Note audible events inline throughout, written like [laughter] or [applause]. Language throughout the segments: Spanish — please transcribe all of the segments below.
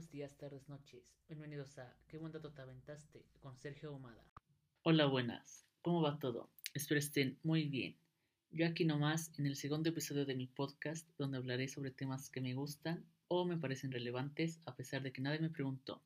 buenos días, tardes, noches. Bienvenidos a ¿Qué buen dato te aventaste? con Sergio. Hola, buenas. ¿Cómo va todo? Espero estén muy bien. Yo aquí nomás en el segundo episodio de mi podcast donde hablaré sobre temas que me gustan o me parecen relevantes a pesar de que nadie me preguntó.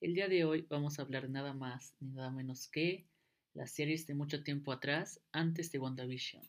El día de hoy vamos a hablar nada más ni nada menos que las series de mucho tiempo atrás antes de WandaVision.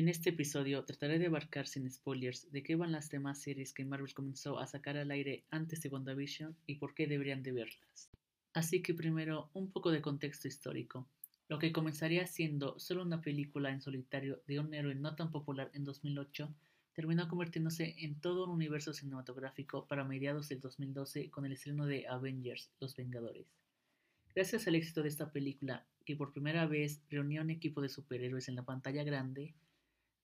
En este episodio trataré de abarcar sin spoilers de qué van las demás series que Marvel comenzó a sacar al aire antes de WandaVision y por qué deberían de verlas. Así que primero un poco de contexto histórico. Lo que comenzaría siendo solo una película en solitario de un héroe no tan popular en 2008 terminó convirtiéndose en todo un universo cinematográfico para mediados del 2012 con el estreno de Avengers, Los Vengadores. Gracias al éxito de esta película, que por primera vez reunía un equipo de superhéroes en la pantalla grande,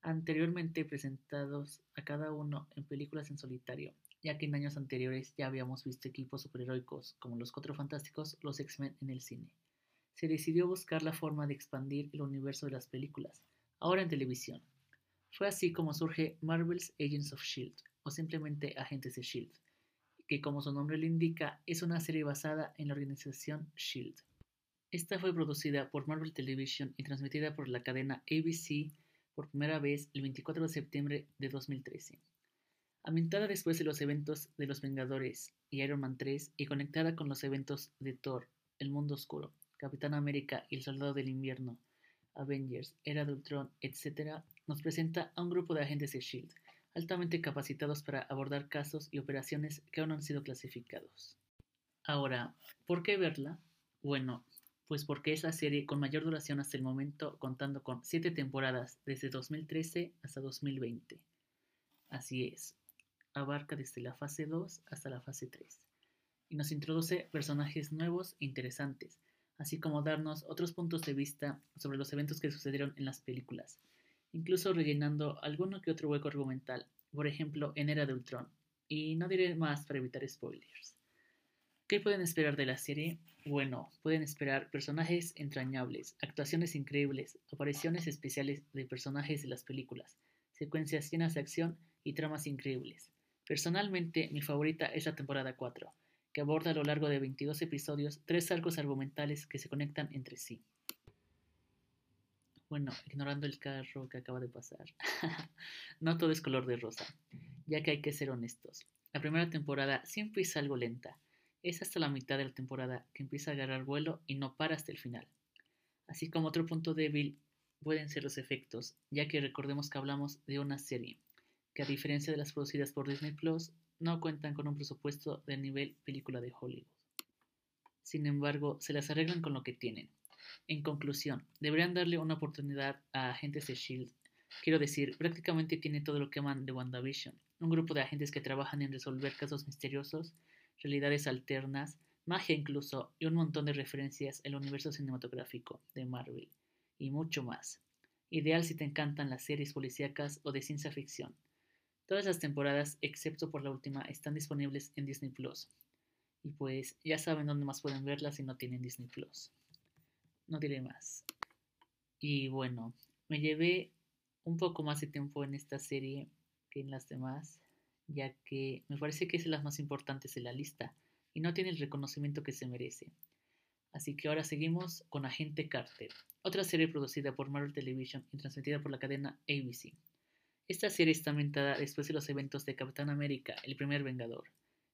anteriormente presentados a cada uno en películas en solitario, ya que en años anteriores ya habíamos visto equipos superheroicos como los Cuatro Fantásticos, los X-Men en el cine. Se decidió buscar la forma de expandir el universo de las películas, ahora en televisión. Fue así como surge Marvel's Agents of Shield, o simplemente Agentes de Shield, que como su nombre lo indica, es una serie basada en la organización Shield. Esta fue producida por Marvel Television y transmitida por la cadena ABC por primera vez el 24 de septiembre de 2013. Ambientada después de los eventos de Los Vengadores y Iron Man 3 y conectada con los eventos de Thor, El Mundo Oscuro, Capitán América y El Soldado del Invierno, Avengers, Era de Ultron, etc., nos presenta a un grupo de agentes de SHIELD, altamente capacitados para abordar casos y operaciones que aún no han sido clasificados. Ahora, ¿por qué verla? Bueno, pues porque es la serie con mayor duración hasta el momento, contando con 7 temporadas desde 2013 hasta 2020. Así es, abarca desde la fase 2 hasta la fase 3, y nos introduce personajes nuevos e interesantes, así como darnos otros puntos de vista sobre los eventos que sucedieron en las películas, incluso rellenando alguno que otro hueco argumental, por ejemplo en Era de Ultron, y no diré más para evitar spoilers. ¿Qué pueden esperar de la serie? Bueno, pueden esperar personajes entrañables, actuaciones increíbles, apariciones especiales de personajes de las películas, secuencias llenas de acción y tramas increíbles. Personalmente, mi favorita es la temporada 4, que aborda a lo largo de 22 episodios tres arcos argumentales que se conectan entre sí. Bueno, ignorando el carro que acaba de pasar. [laughs] no todo es color de rosa, ya que hay que ser honestos. La primera temporada siempre es algo lenta es hasta la mitad de la temporada que empieza a agarrar vuelo y no para hasta el final. Así como otro punto débil pueden ser los efectos, ya que recordemos que hablamos de una serie, que a diferencia de las producidas por Disney Plus, no cuentan con un presupuesto de nivel película de Hollywood. Sin embargo, se las arreglan con lo que tienen. En conclusión, deberían darle una oportunidad a Agentes de Shield. Quiero decir, prácticamente tiene todo lo que aman de WandaVision, un grupo de agentes que trabajan en resolver casos misteriosos realidades alternas, magia incluso, y un montón de referencias al universo cinematográfico de Marvel, y mucho más. Ideal si te encantan las series policíacas o de ciencia ficción. Todas las temporadas, excepto por la última, están disponibles en Disney Plus. Y pues ya saben dónde más pueden verlas si no tienen Disney Plus. No diré más. Y bueno, me llevé un poco más de tiempo en esta serie que en las demás ya que me parece que es de las más importantes de la lista y no tiene el reconocimiento que se merece. Así que ahora seguimos con Agente Carter, otra serie producida por Marvel Television y transmitida por la cadena ABC. Esta serie está ambientada después de los eventos de Capitán América, el primer Vengador,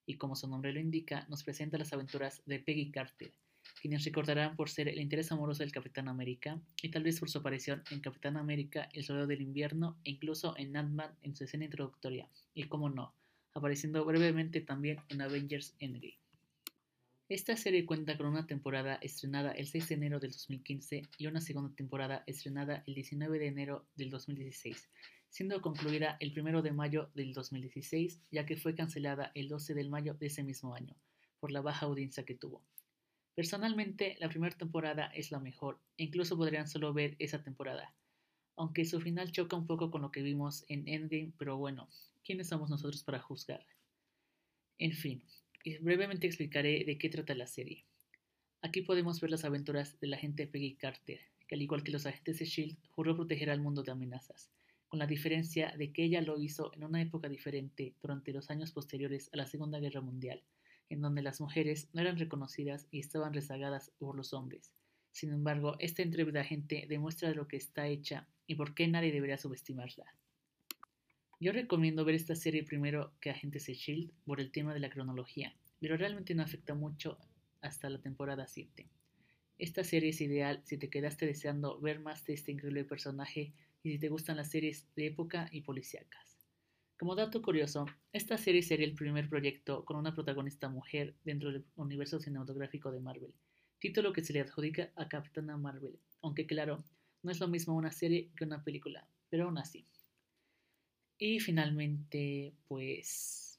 y como su nombre lo indica, nos presenta las aventuras de Peggy Carter, quienes recordarán por ser el interés amoroso del Capitán América y tal vez por su aparición en Capitán América, El Soldado del Invierno e incluso en Ant-Man en su escena introductoria, y como no, apareciendo brevemente también en Avengers Endgame. Esta serie cuenta con una temporada estrenada el 6 de enero del 2015 y una segunda temporada estrenada el 19 de enero del 2016, siendo concluida el 1 de mayo del 2016, ya que fue cancelada el 12 de mayo de ese mismo año, por la baja audiencia que tuvo. Personalmente, la primera temporada es la mejor, e incluso podrían solo ver esa temporada, aunque su final choca un poco con lo que vimos en Endgame, pero bueno, ¿quiénes somos nosotros para juzgar? En fin, brevemente explicaré de qué trata la serie. Aquí podemos ver las aventuras de la agente Peggy Carter, que al igual que los agentes de SHIELD, juró proteger al mundo de amenazas, con la diferencia de que ella lo hizo en una época diferente durante los años posteriores a la Segunda Guerra Mundial, en donde las mujeres no eran reconocidas y estaban rezagadas por los hombres. Sin embargo, esta entrevista agente demuestra lo que está hecha y por qué nadie debería subestimarla. Yo recomiendo ver esta serie primero que Agentes de Shield por el tema de la cronología, pero realmente no afecta mucho hasta la temporada 7. Esta serie es ideal si te quedaste deseando ver más de este increíble personaje y si te gustan las series de época y policíacas. Como dato curioso, esta serie sería el primer proyecto con una protagonista mujer dentro del universo cinematográfico de Marvel, título que se le adjudica a Capitana Marvel, aunque claro, no es lo mismo una serie que una película, pero aún así. Y finalmente, pues...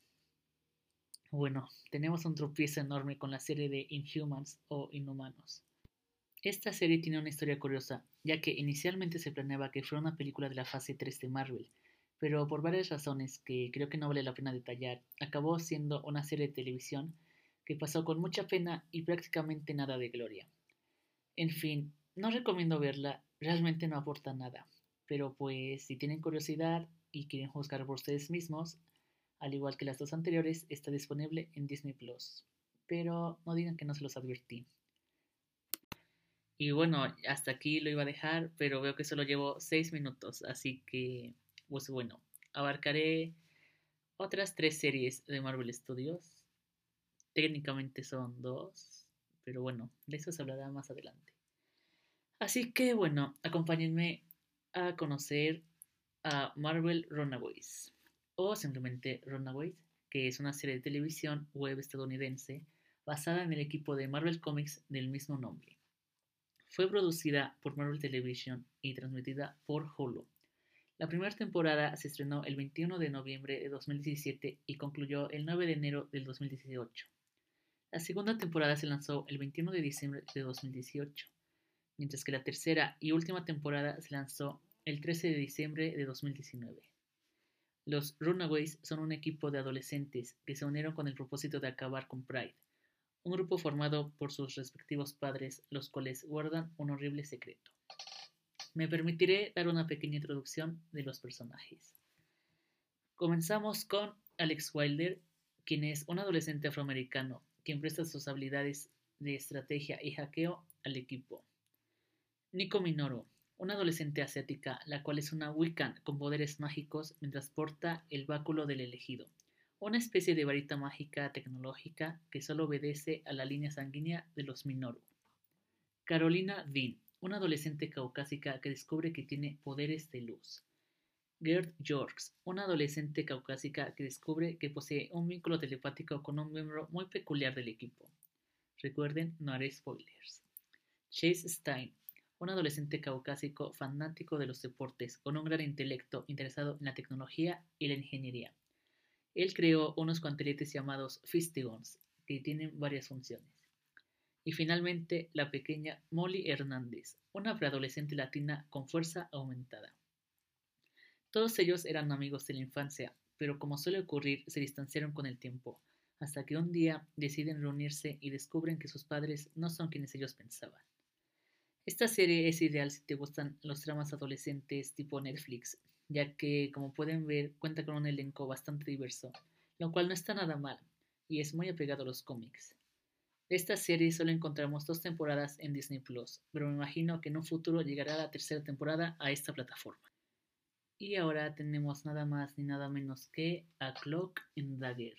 Bueno, tenemos un tropiezo enorme con la serie de Inhumans o Inhumanos. Esta serie tiene una historia curiosa, ya que inicialmente se planeaba que fuera una película de la fase 3 de Marvel, pero por varias razones que creo que no vale la pena detallar, acabó siendo una serie de televisión que pasó con mucha pena y prácticamente nada de gloria. En fin, no recomiendo verla, realmente no aporta nada, pero pues si tienen curiosidad y quieren juzgar por ustedes mismos, al igual que las dos anteriores, está disponible en Disney Plus. Pero no digan que no se los advertí. Y bueno, hasta aquí lo iba a dejar, pero veo que solo llevo 6 minutos, así que pues bueno, abarcaré otras tres series de Marvel Studios. Técnicamente son dos, pero bueno, de eso se hablará más adelante. Así que bueno, acompáñenme a conocer a Marvel Runaways, o simplemente Runaways, que es una serie de televisión web estadounidense basada en el equipo de Marvel Comics del mismo nombre. Fue producida por Marvel Television y transmitida por Hulu. La primera temporada se estrenó el 21 de noviembre de 2017 y concluyó el 9 de enero del 2018. La segunda temporada se lanzó el 21 de diciembre de 2018, mientras que la tercera y última temporada se lanzó el 13 de diciembre de 2019. Los Runaways son un equipo de adolescentes que se unieron con el propósito de acabar con Pride, un grupo formado por sus respectivos padres, los cuales guardan un horrible secreto. Me permitiré dar una pequeña introducción de los personajes. Comenzamos con Alex Wilder, quien es un adolescente afroamericano quien presta sus habilidades de estrategia y hackeo al equipo. Nico Minoru, una adolescente asiática, la cual es una Wiccan con poderes mágicos mientras porta el báculo del elegido, una especie de varita mágica tecnológica que solo obedece a la línea sanguínea de los Minoru. Carolina Dean, una adolescente caucásica que descubre que tiene poderes de luz. Gerd Jorks, una adolescente caucásica que descubre que posee un vínculo telepático con un miembro muy peculiar del equipo. Recuerden, no haré spoilers. Chase Stein, un adolescente caucásico fanático de los deportes, con un gran intelecto interesado en la tecnología y la ingeniería. Él creó unos guanteletes llamados Fistigons, que tienen varias funciones. Y finalmente, la pequeña Molly Hernández, una preadolescente latina con fuerza aumentada. Todos ellos eran amigos de la infancia, pero como suele ocurrir, se distanciaron con el tiempo, hasta que un día deciden reunirse y descubren que sus padres no son quienes ellos pensaban. Esta serie es ideal si te gustan los dramas adolescentes tipo Netflix, ya que, como pueden ver, cuenta con un elenco bastante diverso, lo cual no está nada mal, y es muy apegado a los cómics. Esta serie solo encontramos dos temporadas en Disney Plus, pero me imagino que en un futuro llegará la tercera temporada a esta plataforma. Y ahora tenemos nada más ni nada menos que a Cloak and Dagger.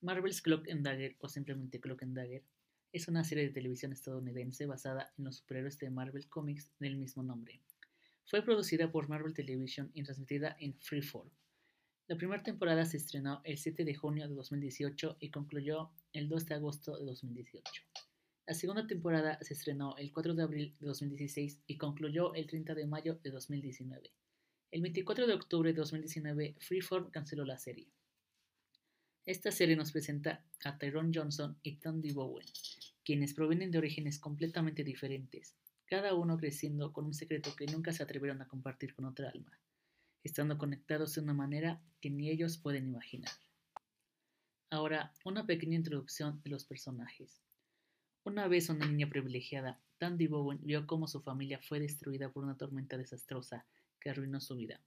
Marvel's Cloak and Dagger, o simplemente Cloak and Dagger, es una serie de televisión estadounidense basada en los superhéroes de Marvel Comics del mismo nombre. Fue producida por Marvel Television y transmitida en Freeform. La primera temporada se estrenó el 7 de junio de 2018 y concluyó el 2 de agosto de 2018. La segunda temporada se estrenó el 4 de abril de 2016 y concluyó el 30 de mayo de 2019. El 24 de octubre de 2019, Freeform canceló la serie. Esta serie nos presenta a Tyrone Johnson y Tandy Bowen, quienes provienen de orígenes completamente diferentes, cada uno creciendo con un secreto que nunca se atrevieron a compartir con otra alma estando conectados de una manera que ni ellos pueden imaginar. Ahora, una pequeña introducción de los personajes. Una vez una niña privilegiada, Tandy Bowen vio cómo su familia fue destruida por una tormenta desastrosa que arruinó su vida.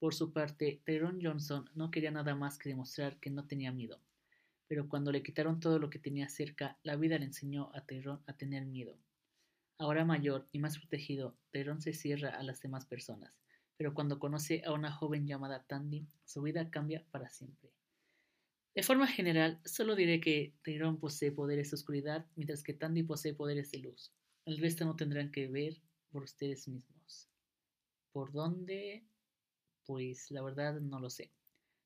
Por su parte, Tyrone Johnson no quería nada más que demostrar que no tenía miedo. pero cuando le quitaron todo lo que tenía cerca, la vida le enseñó a Tyrone a tener miedo. Ahora mayor y más protegido, Tyrone se cierra a las demás personas, pero cuando conoce a una joven llamada Tandy, su vida cambia para siempre. De forma general, solo diré que Tyrone posee poderes de oscuridad, mientras que Tandy posee poderes de luz. El resto no tendrán que ver por ustedes mismos. ¿Por dónde? Pues la verdad no lo sé.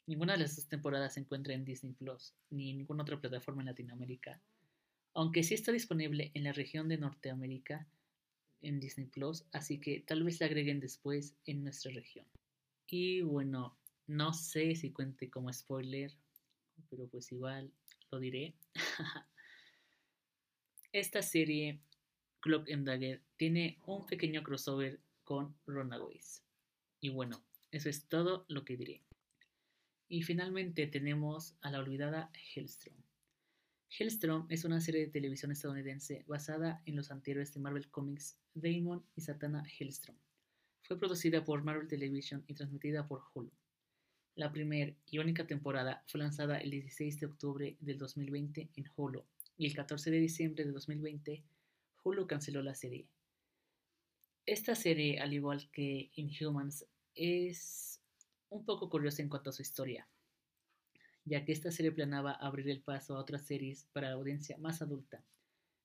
Ninguna de las dos temporadas se encuentra en Disney Plus, ni en ninguna otra plataforma en Latinoamérica, aunque sí está disponible en la región de Norteamérica en Disney Plus, así que tal vez la agreguen después en nuestra región. Y bueno, no sé si cuente como spoiler, pero pues igual lo diré. [laughs] Esta serie, Clock and Dagger, tiene un pequeño crossover con Runaways. Y bueno, eso es todo lo que diré. Y finalmente tenemos a la olvidada Hellstrom. Hellstrom es una serie de televisión estadounidense basada en los anteriores de Marvel Comics Damon y Satana Hellstrom. Fue producida por Marvel Television y transmitida por Hulu. La primera y única temporada fue lanzada el 16 de octubre del 2020 en Hulu y el 14 de diciembre de 2020 Hulu canceló la serie. Esta serie, al igual que Inhumans, es un poco curiosa en cuanto a su historia, ya que esta serie planeaba abrir el paso a otras series para la audiencia más adulta,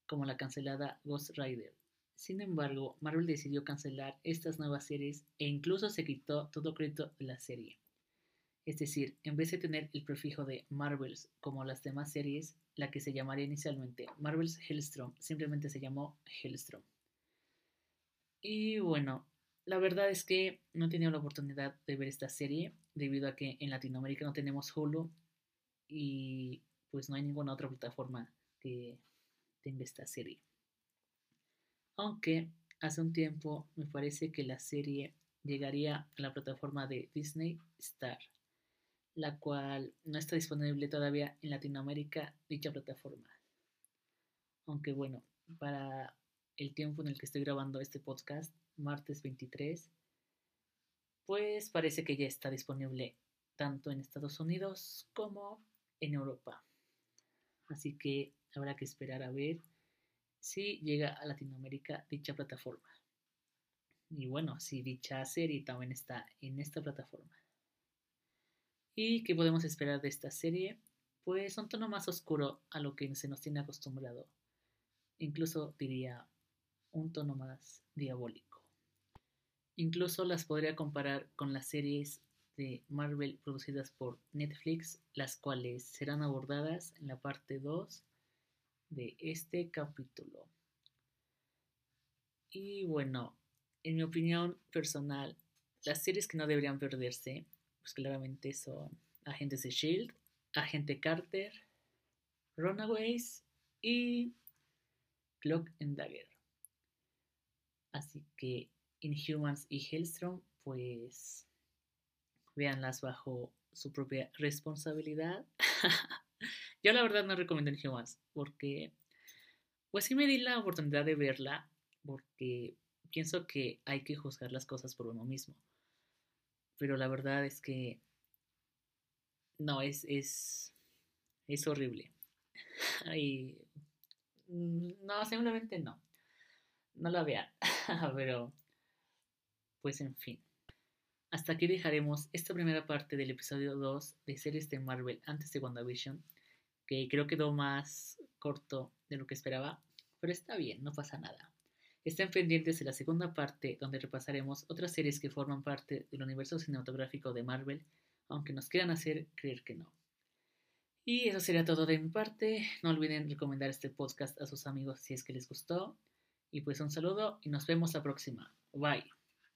como la cancelada Ghost Rider. Sin embargo, Marvel decidió cancelar estas nuevas series e incluso se quitó todo crédito de la serie. Es decir, en vez de tener el prefijo de Marvels como las demás series, la que se llamaría inicialmente Marvel's Hellstrom simplemente se llamó Hellstrom. Y bueno, la verdad es que no he tenido la oportunidad de ver esta serie debido a que en Latinoamérica no tenemos Hulu y pues no hay ninguna otra plataforma que tenga esta serie. Aunque hace un tiempo me parece que la serie llegaría a la plataforma de Disney Star, la cual no está disponible todavía en Latinoamérica dicha plataforma. Aunque bueno, para el tiempo en el que estoy grabando este podcast, martes 23, pues parece que ya está disponible tanto en Estados Unidos como en Europa. Así que habrá que esperar a ver si llega a Latinoamérica dicha plataforma. Y bueno, si dicha serie también está en esta plataforma. ¿Y qué podemos esperar de esta serie? Pues un tono más oscuro a lo que se nos tiene acostumbrado. Incluso diría un tono más diabólico. Incluso las podría comparar con las series de Marvel producidas por Netflix, las cuales serán abordadas en la parte 2 de este capítulo. Y bueno, en mi opinión personal, las series que no deberían perderse, pues claramente son Agentes de Shield, Agente Carter, Runaways y Clock and Dagger. Así que Inhumans y Hellstrom, pues véanlas bajo su propia responsabilidad. [laughs] Yo la verdad no recomiendo Inhumans porque pues sí me di la oportunidad de verla porque pienso que hay que juzgar las cosas por uno mismo. Pero la verdad es que no, es, es, es horrible. [laughs] y, mm, no, simplemente no. No la vean. [laughs] pero pues en fin. Hasta aquí dejaremos esta primera parte del episodio 2 de series de Marvel antes de WandaVision, que creo quedó más corto de lo que esperaba, pero está bien, no pasa nada. Estén pendientes de la segunda parte donde repasaremos otras series que forman parte del universo cinematográfico de Marvel, aunque nos quieran hacer creer que no. Y eso sería todo de mi parte. No olviden recomendar este podcast a sus amigos si es que les gustó. Y pues un saludo y nos vemos la próxima. Bye.